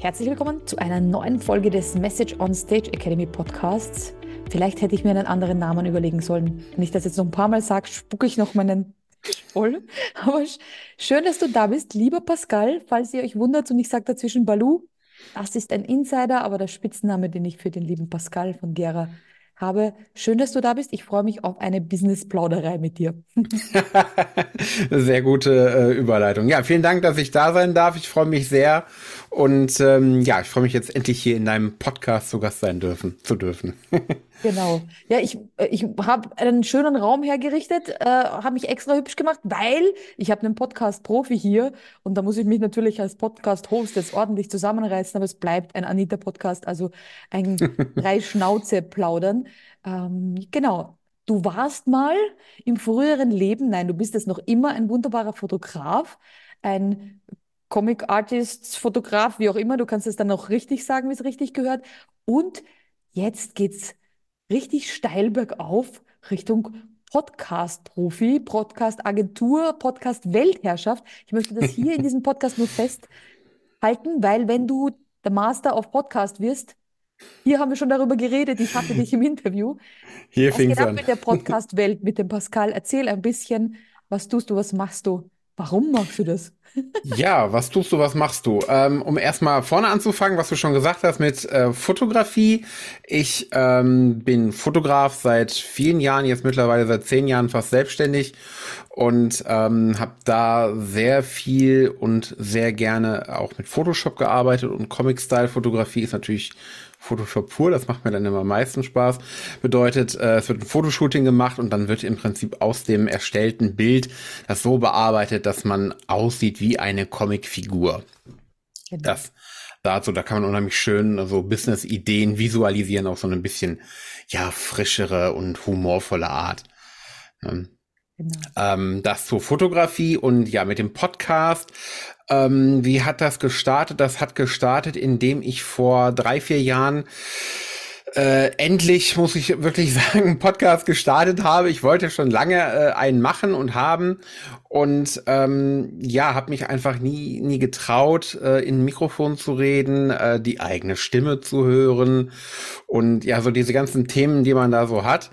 Herzlich willkommen zu einer neuen Folge des Message on Stage Academy Podcasts. Vielleicht hätte ich mir einen anderen Namen überlegen sollen. Wenn ich das jetzt noch ein paar Mal sage, spucke ich noch meinen voll. Aber schön, dass du da bist, lieber Pascal. Falls ihr euch wundert und ich sage dazwischen Balu, das ist ein Insider, aber der Spitzname, den ich für den lieben Pascal von Gera habe. Schön, dass du da bist. Ich freue mich auf eine Business-Plauderei mit dir. sehr gute äh, Überleitung. Ja, vielen Dank, dass ich da sein darf. Ich freue mich sehr. Und ähm, ja, ich freue mich jetzt endlich hier in deinem Podcast zu Gast sein dürfen, zu dürfen. Genau. Ja, ich, äh, ich habe einen schönen Raum hergerichtet, äh, habe mich extra hübsch gemacht, weil ich habe einen Podcast-Profi hier und da muss ich mich natürlich als Podcast-Host jetzt ordentlich zusammenreißen, aber es bleibt ein Anita-Podcast, also ein drei Schnauze plaudern. Ähm, genau. Du warst mal im früheren Leben, nein, du bist jetzt noch immer ein wunderbarer Fotograf, ein Comic Artist, Fotograf, wie auch immer. Du kannst es dann noch richtig sagen, wie es richtig gehört. Und jetzt geht's richtig steil bergauf Richtung Podcast-Profi, Podcast-Agentur, Podcast-Weltherrschaft. Ich möchte das hier in diesem Podcast nur festhalten, weil wenn du der Master of Podcast wirst, hier haben wir schon darüber geredet, ich hatte dich im Interview. Hier fing es an. mit der Podcast-Welt, mit dem Pascal? Erzähl ein bisschen, was tust du, was machst du? Warum machst du das? ja, was tust du, was machst du? Ähm, um erstmal vorne anzufangen, was du schon gesagt hast mit äh, Fotografie. Ich ähm, bin Fotograf seit vielen Jahren, jetzt mittlerweile seit zehn Jahren fast selbstständig und ähm, habe da sehr viel und sehr gerne auch mit Photoshop gearbeitet und Comic-Style-Fotografie ist natürlich Photoshop pur, das macht mir dann immer am meisten Spaß. Bedeutet, äh, es wird ein Fotoshooting gemacht und dann wird im Prinzip aus dem erstellten Bild das so bearbeitet, dass man aussieht wie eine Comicfigur. Genau. Das dazu, da kann man unheimlich schön so Business-Ideen visualisieren auf so ein bisschen, ja, frischere und humorvolle Art. Genau. Ähm, das zur Fotografie und ja, mit dem Podcast ähm, wie hat das gestartet? Das hat gestartet, indem ich vor drei, vier Jahren äh, endlich, muss ich wirklich sagen, einen Podcast gestartet habe. Ich wollte schon lange äh, einen machen und haben und ähm, ja, habe mich einfach nie nie getraut, äh, in ein Mikrofon zu reden, äh, die eigene Stimme zu hören und ja, so diese ganzen Themen, die man da so hat.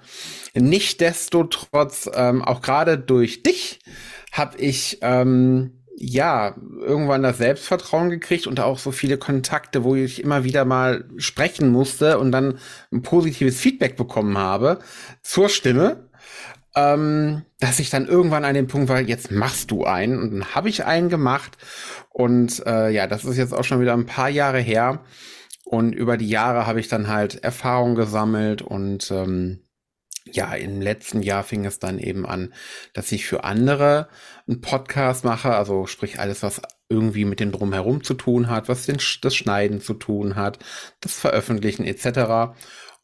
Nichtsdestotrotz, ähm, auch gerade durch dich, habe ich ähm, ja, irgendwann das Selbstvertrauen gekriegt und auch so viele Kontakte, wo ich immer wieder mal sprechen musste und dann ein positives Feedback bekommen habe zur Stimme, ähm, dass ich dann irgendwann an dem Punkt war, jetzt machst du einen. Und dann habe ich einen gemacht. Und äh, ja, das ist jetzt auch schon wieder ein paar Jahre her. Und über die Jahre habe ich dann halt Erfahrung gesammelt und ähm, ja, im letzten Jahr fing es dann eben an, dass ich für andere einen Podcast mache, also sprich alles, was irgendwie mit dem Drumherum zu tun hat, was den, das Schneiden zu tun hat, das Veröffentlichen etc.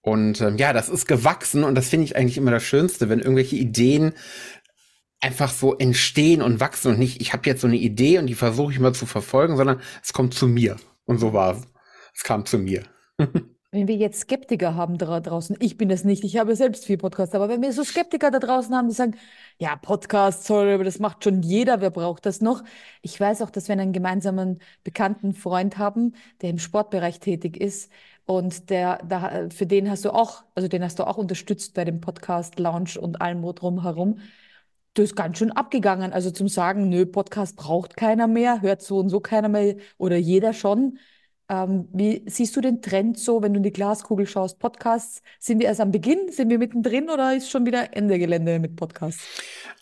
Und ähm, ja, das ist gewachsen und das finde ich eigentlich immer das Schönste, wenn irgendwelche Ideen einfach so entstehen und wachsen und nicht, ich habe jetzt so eine Idee und die versuche ich mal zu verfolgen, sondern es kommt zu mir. Und so war es. Es kam zu mir. Wenn wir jetzt Skeptiker haben da draußen, ich bin das nicht, ich habe selbst viel Podcast, aber wenn wir so Skeptiker da draußen haben, die sagen, ja, Podcast, sorry, das macht schon jeder, wer braucht das noch? Ich weiß auch, dass wir einen gemeinsamen bekannten Freund haben, der im Sportbereich tätig ist und der, da, für den hast du auch, also den hast du auch unterstützt bei dem Podcast Launch und allem drumherum. Das ist ganz schön abgegangen. Also zum Sagen, nö, Podcast braucht keiner mehr, hört so und so keiner mehr oder jeder schon ähm, wie siehst du den Trend so, wenn du in die Glaskugel schaust? Podcasts, sind wir erst am Beginn? Sind wir mittendrin oder ist schon wieder Ende Gelände mit Podcasts?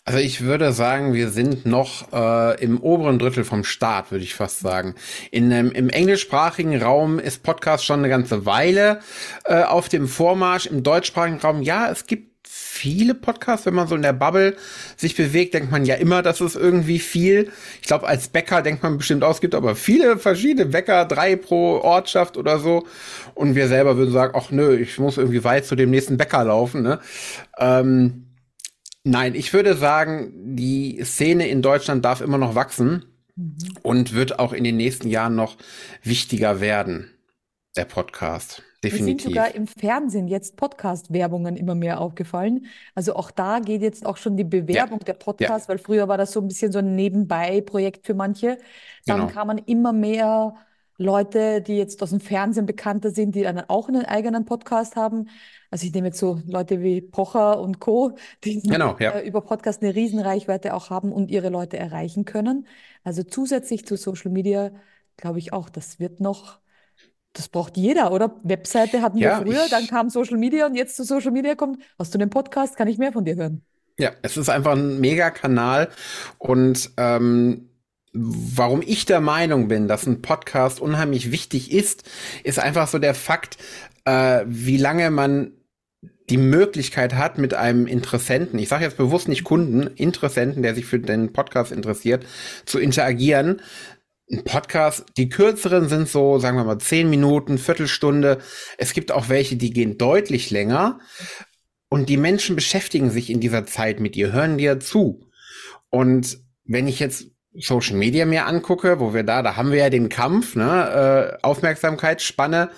Also ich würde sagen, wir sind noch äh, im oberen Drittel vom Start, würde ich fast sagen. In, ähm, Im englischsprachigen Raum ist Podcast schon eine ganze Weile äh, auf dem Vormarsch. Im deutschsprachigen Raum, ja, es gibt viele Podcasts, wenn man so in der Bubble sich bewegt, denkt man ja immer, das ist irgendwie viel. Ich glaube, als Bäcker denkt man bestimmt aus, es gibt aber viele verschiedene Bäcker, drei pro Ortschaft oder so. Und wir selber würden sagen, ach nö, ich muss irgendwie weit zu dem nächsten Bäcker laufen. Ne? Ähm, nein, ich würde sagen, die Szene in Deutschland darf immer noch wachsen mhm. und wird auch in den nächsten Jahren noch wichtiger werden, der Podcast. Definitiv. Wir sind sogar im Fernsehen jetzt Podcast-Werbungen immer mehr aufgefallen. Also auch da geht jetzt auch schon die Bewerbung ja. der Podcasts, ja. weil früher war das so ein bisschen so ein Nebenbei-Projekt für manche. Dann genau. kamen immer mehr Leute, die jetzt aus dem Fernsehen bekannter sind, die dann auch einen eigenen Podcast haben. Also ich nehme jetzt so Leute wie Pocher und Co., die Genau, ja. äh, über Podcast eine Riesenreichweite auch haben und ihre Leute erreichen können. Also zusätzlich zu Social Media glaube ich auch, das wird noch, das braucht jeder, oder? Webseite hatten wir Ja, früher, dann ich, kam Social Media und jetzt zu Social Media kommt, hast du einen Podcast, kann ich mehr von dir hören. ja, es ist einfach ein Mega-Kanal und ähm, warum ich der Meinung bin, dass ein Podcast unheimlich wichtig ist, ist einfach so der Fakt, äh, wie lange man die Möglichkeit hat, mit einem Interessenten, ich sage jetzt bewusst nicht Kunden, Interessenten, der sich für den Podcast interessiert, zu interagieren. Ein Podcast, die kürzeren sind so, sagen wir mal, zehn Minuten, Viertelstunde. Es gibt auch welche, die gehen deutlich länger. Und die Menschen beschäftigen sich in dieser Zeit mit dir, hören dir zu. Und wenn ich jetzt Social Media mir angucke, wo wir da, da haben wir ja den Kampf, ne, äh, Aufmerksamkeitsspanne.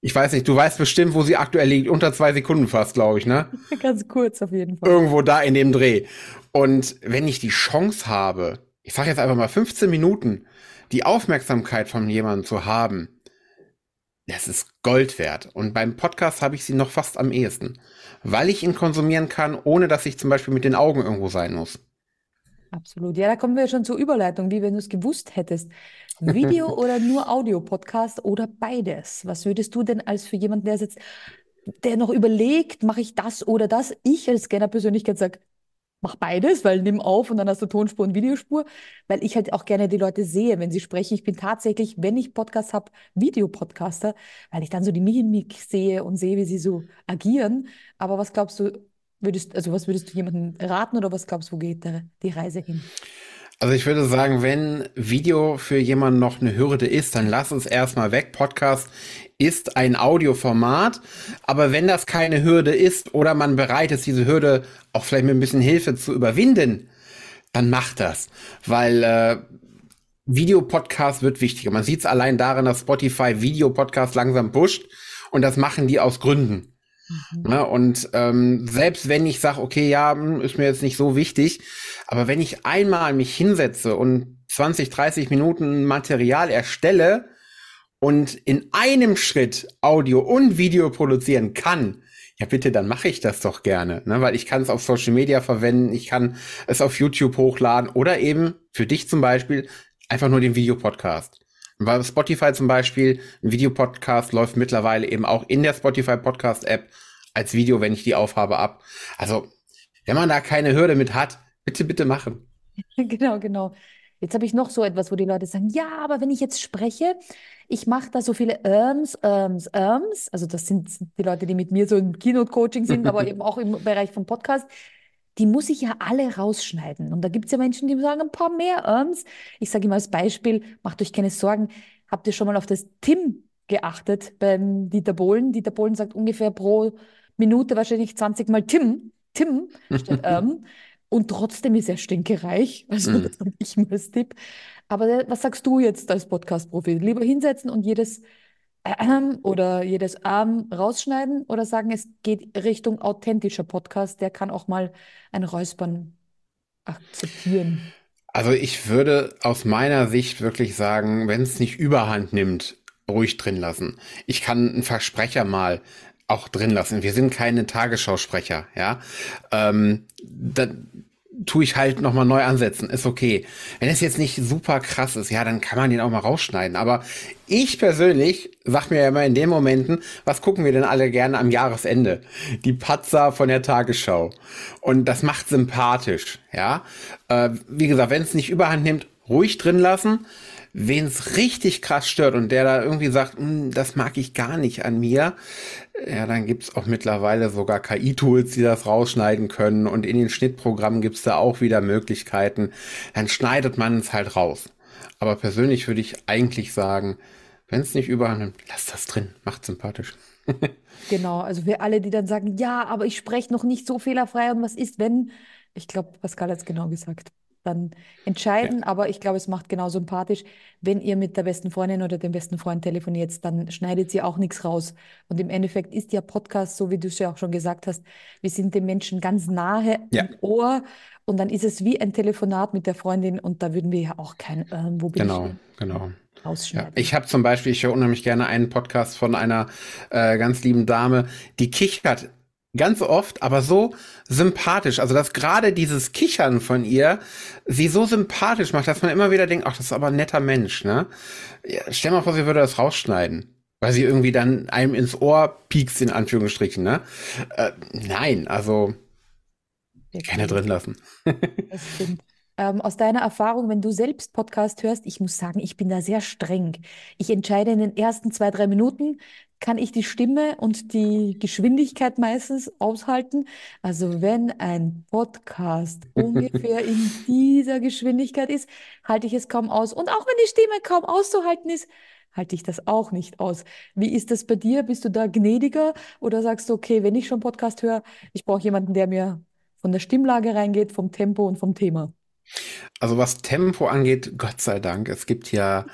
Ich weiß nicht, du weißt bestimmt, wo sie aktuell liegt, unter zwei Sekunden fast, glaube ich, ne? Ganz kurz auf jeden Fall. Irgendwo da in dem Dreh. Und wenn ich die Chance habe, ich sage jetzt einfach mal 15 Minuten, die Aufmerksamkeit von jemandem zu haben, das ist Gold wert. Und beim Podcast habe ich sie noch fast am ehesten, weil ich ihn konsumieren kann, ohne dass ich zum Beispiel mit den Augen irgendwo sein muss. Absolut. Ja, da kommen wir schon zur Überleitung, wie wenn du es gewusst hättest. Video oder nur Audio-Podcast oder beides? Was würdest du denn als für jemanden, der sitzt, der noch überlegt, mache ich das oder das? Ich als Scanner-Persönlichkeit sage, mach beides, weil nimm auf und dann hast du Tonspur und Videospur, weil ich halt auch gerne die Leute sehe, wenn sie sprechen. Ich bin tatsächlich, wenn ich Podcast habe, Videopodcaster, weil ich dann so die Mimik sehe und sehe, wie sie so agieren. Aber was glaubst du, würdest, also was würdest du jemandem raten oder was glaubst du, wo geht der, die Reise hin? Also ich würde sagen, wenn Video für jemanden noch eine Hürde ist, dann lass uns erstmal weg. Podcast ist ein Audioformat, aber wenn das keine Hürde ist oder man bereit ist, diese Hürde auch vielleicht mit ein bisschen Hilfe zu überwinden, dann macht das, weil äh, Videopodcast wird wichtiger. Man sieht es allein daran, dass Spotify Videopodcast langsam pusht und das machen die aus Gründen. Mhm. Ne? Und ähm, selbst wenn ich sage, okay, ja, hm, ist mir jetzt nicht so wichtig, aber wenn ich einmal mich hinsetze und 20, 30 Minuten Material erstelle und in einem Schritt Audio und Video produzieren kann, ja bitte, dann mache ich das doch gerne, ne? weil ich kann es auf Social Media verwenden, ich kann es auf YouTube hochladen oder eben für dich zum Beispiel einfach nur den Videopodcast. Bei Spotify zum Beispiel, ein Videopodcast läuft mittlerweile eben auch in der Spotify Podcast App als Video, wenn ich die aufhabe, ab. Also, wenn man da keine Hürde mit hat, bitte, bitte machen. Genau, genau. Jetzt habe ich noch so etwas, wo die Leute sagen, ja, aber wenn ich jetzt spreche, ich mache da so viele Irms, Irms, Irms. Also das sind die Leute, die mit mir so im Keynote-Coaching sind, aber eben auch im Bereich vom Podcast. Die muss ich ja alle rausschneiden. Und da gibt es ja Menschen, die sagen, ein paar mehr Irms. Ich sage immer als Beispiel, macht euch keine Sorgen. Habt ihr schon mal auf das Tim geachtet beim Dieter Bohlen? Dieter Bohlen sagt ungefähr pro Minute wahrscheinlich 20 Mal Tim, Tim statt Irm. Und trotzdem ist er stinkereich. Also Mm. das sage ich mal als Tipp. Aber was sagst du jetzt als Podcast-Profi? Lieber hinsetzen und jedes oder jedes ähm rausschneiden oder sagen, es geht Richtung authentischer Podcast, der kann auch mal ein Räuspern akzeptieren. Also ich würde aus meiner Sicht wirklich sagen, wenn es nicht überhand nimmt, ruhig drin lassen. Ich kann einen Versprecher mal auch drin lassen. Wir sind keine Tagesschausprecher, ja. Ähm, da tue ich halt nochmal neu ansetzen. Ist okay. Wenn es jetzt nicht super krass ist, ja, dann kann man den auch mal rausschneiden. Aber ich persönlich sag mir ja immer in den Momenten, was gucken wir denn alle gerne am Jahresende? Die Patzer von der Tagesschau. Und das macht sympathisch, ja. Äh, wie gesagt, wenn es nicht überhand nimmt, ruhig drin lassen. Wen es richtig krass stört und der da irgendwie sagt, "Hm, das mag ich gar nicht an mir, ja, dann gibt's auch mittlerweile sogar KI-Tools, die das rausschneiden können und in den Schnittprogrammen gibt's da auch wieder Möglichkeiten. Dann schneidet man es halt raus. Aber persönlich würde ich eigentlich sagen, wenn es nicht überhand nimmt, lass das drin, macht sympathisch. Genau, also für alle, die dann sagen, ja, aber ich spreche noch nicht so fehlerfrei und was ist, wenn? Ich glaube, Pascal hat es genau gesagt. Dann Ja, entscheiden, aber ich glaube, es macht genau sympathisch, wenn ihr mit der besten Freundin oder dem besten Freund telefoniert, dann schneidet sie auch nichts raus. Und im Endeffekt ist ja Podcast, so wie du es ja auch schon gesagt hast, wir sind den Menschen ganz nahe ja, im Ohr und dann ist es wie ein Telefonat mit der Freundin und da würden wir ja auch kein, ähm, wo bin ich genau, denn? genau. Ja, ich habe zum Beispiel, ich höre unheimlich gerne einen Podcast von einer äh, ganz lieben Dame, die kichert ganz oft, aber so sympathisch. Also, dass gerade dieses Kichern von ihr sie so sympathisch macht, dass man immer wieder denkt, ach, das ist aber ein netter Mensch, ne? Ja, stell mal vor, sie würde das rausschneiden. Weil sie irgendwie dann einem ins Ohr piekst, in Anführungsstrichen, ne? Äh, nein, also keine drin lassen. das stimmt. Ähm, aus deiner Erfahrung, wenn du selbst Podcast hörst, ich muss sagen, ich bin da sehr streng. Ich entscheide in den ersten zwei, drei Minuten, kann ich die Stimme und die Geschwindigkeit meistens aushalten. Also wenn ein Podcast ungefähr in dieser Geschwindigkeit ist, halte ich es kaum aus. Und auch wenn die Stimme kaum auszuhalten ist, halte ich das auch nicht aus. Wie ist das bei dir? Bist du da gnädiger oder sagst du, okay, wenn ich schon Podcast höre, ich brauche jemanden, der mir von der Stimmlage reingeht, vom Tempo und vom Thema? Also was Tempo angeht, Gott sei Dank, es gibt ja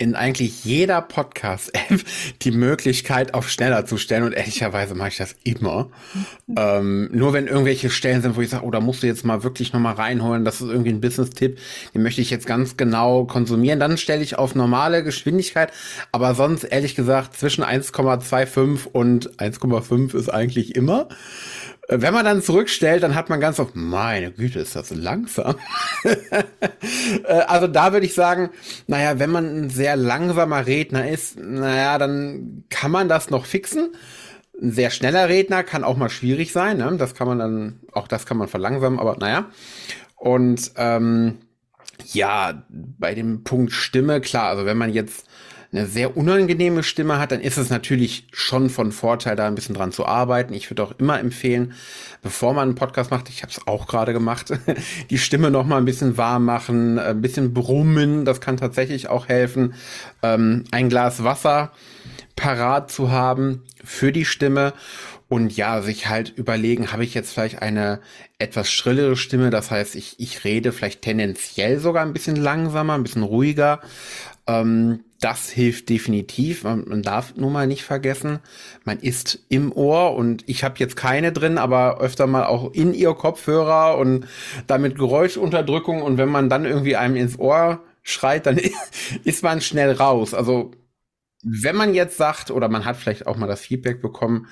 in eigentlich jeder Podcast-App die Möglichkeit, auf schneller zu stellen. Und ehrlicherweise mache ich das immer. Mhm. Ähm, nur wenn irgendwelche Stellen sind, wo ich sage, oh, da musst du jetzt mal wirklich nochmal reinholen, das ist irgendwie ein Business-Tipp, den möchte ich jetzt ganz genau konsumieren, dann stelle ich auf normale Geschwindigkeit. Aber sonst, ehrlich gesagt, zwischen 1,25 und 1,5 ist eigentlich immer. Wenn man dann zurückstellt, dann hat man ganz oft, meine Güte, ist das langsam. Äh, also da würde ich sagen, naja, wenn man ein sehr langsamer Redner ist, naja, dann kann man das noch fixen. Ein sehr schneller Redner kann auch mal schwierig sein, ne? Das kann man dann, auch das kann man verlangsamen, aber naja. Und ähm, ja, bei dem Punkt Stimme, klar, also wenn man jetzt eine sehr unangenehme Stimme hat, dann ist es natürlich schon von Vorteil, da ein bisschen dran zu arbeiten. Ich würde auch immer empfehlen, bevor man einen Podcast macht, ich habe es auch gerade gemacht, die Stimme noch mal ein bisschen warm machen, ein bisschen brummen, das kann tatsächlich auch helfen. Ähm, ein Glas Wasser parat zu haben für die Stimme und ja, sich halt überlegen, habe ich jetzt vielleicht eine etwas schrillere Stimme, das heißt, ich, ich rede vielleicht tendenziell sogar ein bisschen langsamer, ein bisschen ruhiger. Ähm, das hilft definitiv. Man, man, darf nun mal nicht vergessen, man ist im Ohr und ich habe jetzt keine drin, aber öfter mal auch in ihr Kopfhörer und damit Geräuschunterdrückung und wenn man dann irgendwie einem ins Ohr schreit, dann ist man schnell raus. Also wenn man jetzt sagt oder man hat vielleicht auch mal das Feedback bekommen,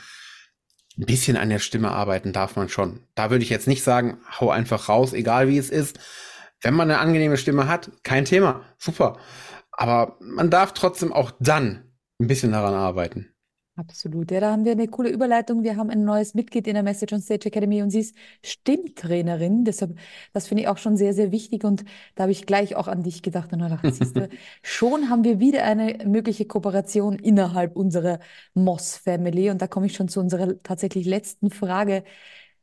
ein bisschen an der Stimme arbeiten darf man schon. Da würde ich jetzt nicht sagen, hau einfach raus, egal wie es ist. Wenn man eine angenehme Stimme hat, kein Thema, super. Aber man darf trotzdem auch dann ein bisschen daran arbeiten. Absolut. Ja, da haben wir eine coole Überleitung. Wir haben ein neues Mitglied in der Message on Stage Academy und sie ist Stimmtrainerin. Deshalb, das finde ich auch schon sehr, sehr wichtig. Und da habe ich gleich auch an dich gedacht und gedacht, siehst du, schon haben wir wieder eine mögliche Kooperation innerhalb unserer Moss Family. Und da komme ich schon zu unserer tatsächlich letzten Frage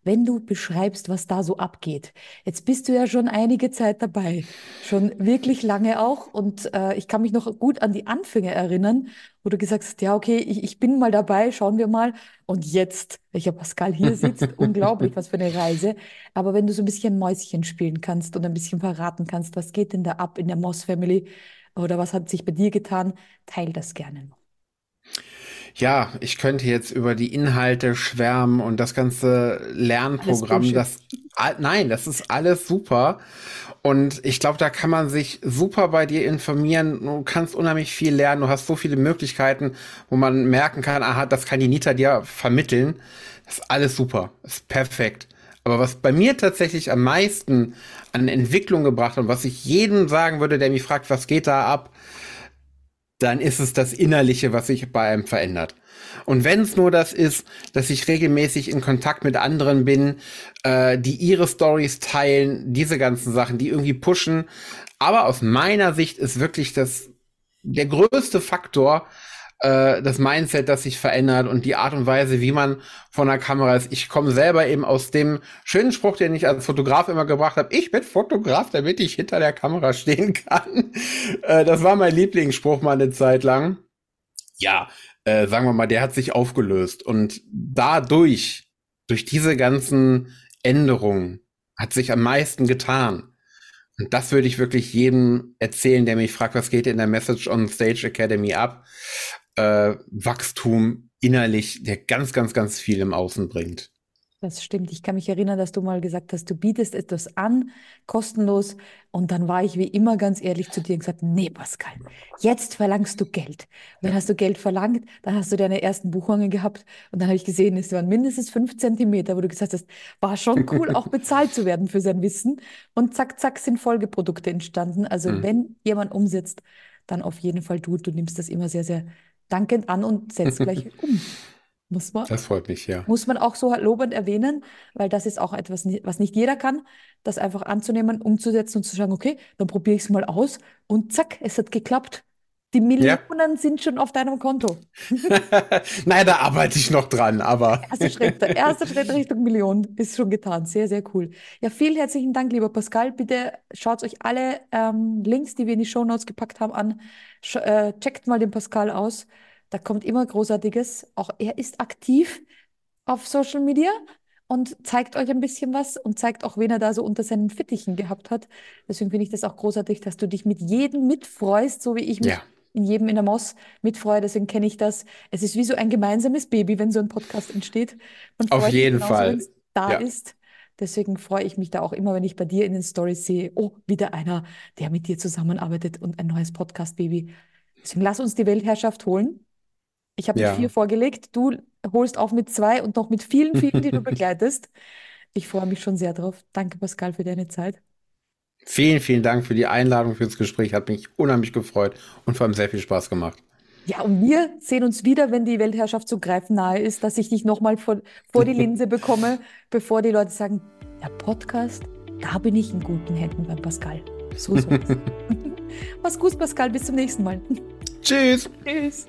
wenn du beschreibst, was da so abgeht. Jetzt bist du ja schon einige Zeit dabei, schon wirklich lange auch. Und äh, ich kann mich noch gut an die Anfänge erinnern, wo du gesagt hast, ja, okay, ich, ich bin mal dabei, schauen wir mal. Und jetzt, welcher Pascal hier sitzt, unglaublich, was für eine Reise. Aber wenn du so ein bisschen Mäuschen spielen kannst und ein bisschen verraten kannst, was geht denn da ab in der Moss Family oder was hat sich bei dir getan, teil das gerne noch. Ja, ich könnte jetzt über die Inhalte schwärmen und das ganze Lernprogramm, das nein, das ist alles super. Und ich glaube, da kann man sich super bei dir informieren. Du kannst unheimlich viel lernen. Du hast so viele Möglichkeiten, wo man merken kann, aha, das kann die Nita dir vermitteln. Das ist alles super. Das ist perfekt. Aber was bei mir tatsächlich am meisten an Entwicklung gebracht und was ich jedem sagen würde, der mich fragt, was geht da ab, dann ist es das Innerliche, was sich bei einem verändert. Und wenn es nur das ist, dass ich regelmäßig in Kontakt mit anderen bin, äh, die ihre Stories teilen, diese ganzen Sachen, die irgendwie pushen. Aber aus meiner Sicht ist wirklich das der größte Faktor, äh, das Mindset, das sich verändert und die Art und Weise, wie man von der Kamera ist. Ich komme selber eben aus dem schönen Spruch, den ich als Fotograf immer gebracht habe. Ich bin Fotograf, damit ich hinter der Kamera stehen kann. Äh, das war mein Lieblingsspruch mal eine Zeit lang. Ja, äh, sagen wir mal, der hat sich aufgelöst und dadurch, durch diese ganzen Änderungen, hat sich am meisten getan. Und das würde ich wirklich jedem erzählen, der mich fragt, was geht in der Message on Stage Academy ab äh, Wachstum innerlich, der ganz, ganz, ganz viel im Außen bringt. Das stimmt. Ich kann mich erinnern, dass du mal gesagt hast, du bietest etwas an, kostenlos. Und dann war ich wie immer ganz ehrlich zu dir und gesagt, nee, Pascal, jetzt verlangst du Geld. Und dann hast du Geld verlangt, dann hast du deine ersten Buchungen gehabt und dann habe ich gesehen, es waren mindestens fünf Zentimeter, wo du gesagt hast, war schon cool, auch bezahlt zu werden für sein Wissen. Und zack, zack, sind Folgeprodukte entstanden. Also Mhm. wenn jemand umsetzt, dann auf jeden Fall du. Du nimmst das immer sehr, sehr dankend an und setzt gleich um. Muss man, Das freut mich, ja. muss man auch so lobend erwähnen, weil das ist auch etwas, was nicht jeder kann, das einfach anzunehmen, umzusetzen und zu sagen, okay, dann probiere ich es mal aus und zack, es hat geklappt. Die Ja. Millionen sind schon auf deinem Konto. Naja, da arbeite ich noch dran, aber Erster Schritt, der erste Schritt Richtung Million ist schon getan. Sehr, sehr cool. Ja, vielen herzlichen Dank, lieber Pascal. Bitte schaut euch alle ähm, Links, die wir in die Shownotes gepackt haben, an. Sch äh, checkt mal den Pascal aus. Da kommt immer Großartiges. Auch er ist aktiv auf Social Media und zeigt euch ein bisschen was und zeigt auch, wen er da so unter seinen Fittichen gehabt hat. Deswegen finde ich das auch großartig, dass du dich mit jedem mitfreust, so wie ich mich ja, in jedem in der Moss mitfreue. Deswegen kenne ich das. Es ist wie so ein gemeinsames Baby, wenn so ein Podcast entsteht. Man auf freut sich jeden genauso, Fall. wenn da Ja. ist. Deswegen freue ich mich da auch immer, wenn ich bei dir in den Stories sehe, oh, wieder einer, der mit dir zusammenarbeitet und ein neues Podcast-Baby. Deswegen lass uns die Weltherrschaft holen. Ich habe mit vier Ja. vorgelegt. Du holst auf mit zwei und noch mit vielen, vielen, die du begleitest. Ich freue mich schon sehr drauf. Danke, Pascal, für deine Zeit. Vielen, vielen Dank für die Einladung, fürs Gespräch. Hat mich unheimlich gefreut und vor allem sehr viel Spaß gemacht. Ja, und wir sehen uns wieder, wenn die Weltherrschaft zu greifen nahe ist, dass ich dich nochmal vor, vor die Linse bekomme, bevor die Leute sagen, der Podcast, da bin ich in guten Händen beim Pascal. So soll es. Mach's gut, Pascal. Bis zum nächsten Mal. Tschüss. Tschüss.